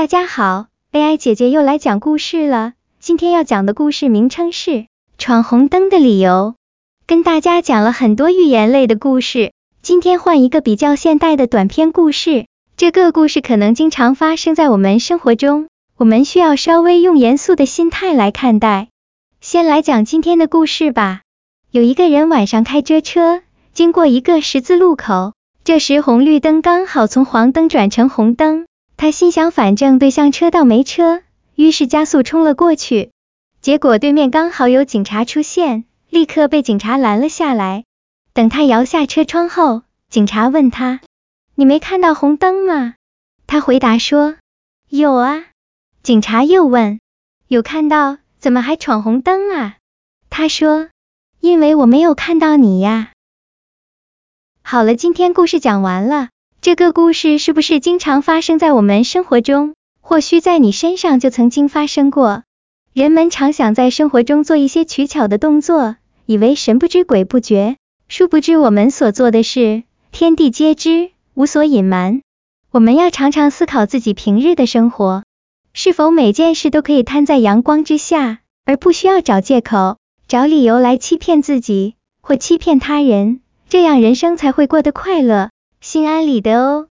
大家好，AI 姐姐又来讲故事了。今天要讲的故事名称是《闯红灯的理由》。跟大家讲了很多寓言类的故事，今天换一个比较现代的短篇故事。这个故事可能经常发生在我们生活中，我们需要稍微用严肃的心态来看待。先来讲今天的故事吧。有一个人晚上开着车，经过一个十字路口，这时红绿灯刚好从黄灯转成红灯。他心想，反正对向车道没车，于是加速冲了过去。结果对面刚好有警察出现，立刻被警察拦了下来。等他摇下车窗后，警察问他：“你没看到红灯吗？”他回答说：“有啊。”警察又问：“有看到，怎么还闯红灯啊？”他说：“因为我没有看到你呀。”好了，今天故事讲完了。这个故事是不是经常发生在我们生活中？或许在你身上就曾经发生过。人们常想在生活中做一些取巧的动作，以为神不知鬼不觉，殊不知我们所做的事，天地皆知，无所隐瞒。我们要常常思考自己平日的生活，是否每件事都可以摊在阳光之下，而不需要找借口、找理由来欺骗自己，或欺骗他人，这样人生才会过得快乐。心安理得哦。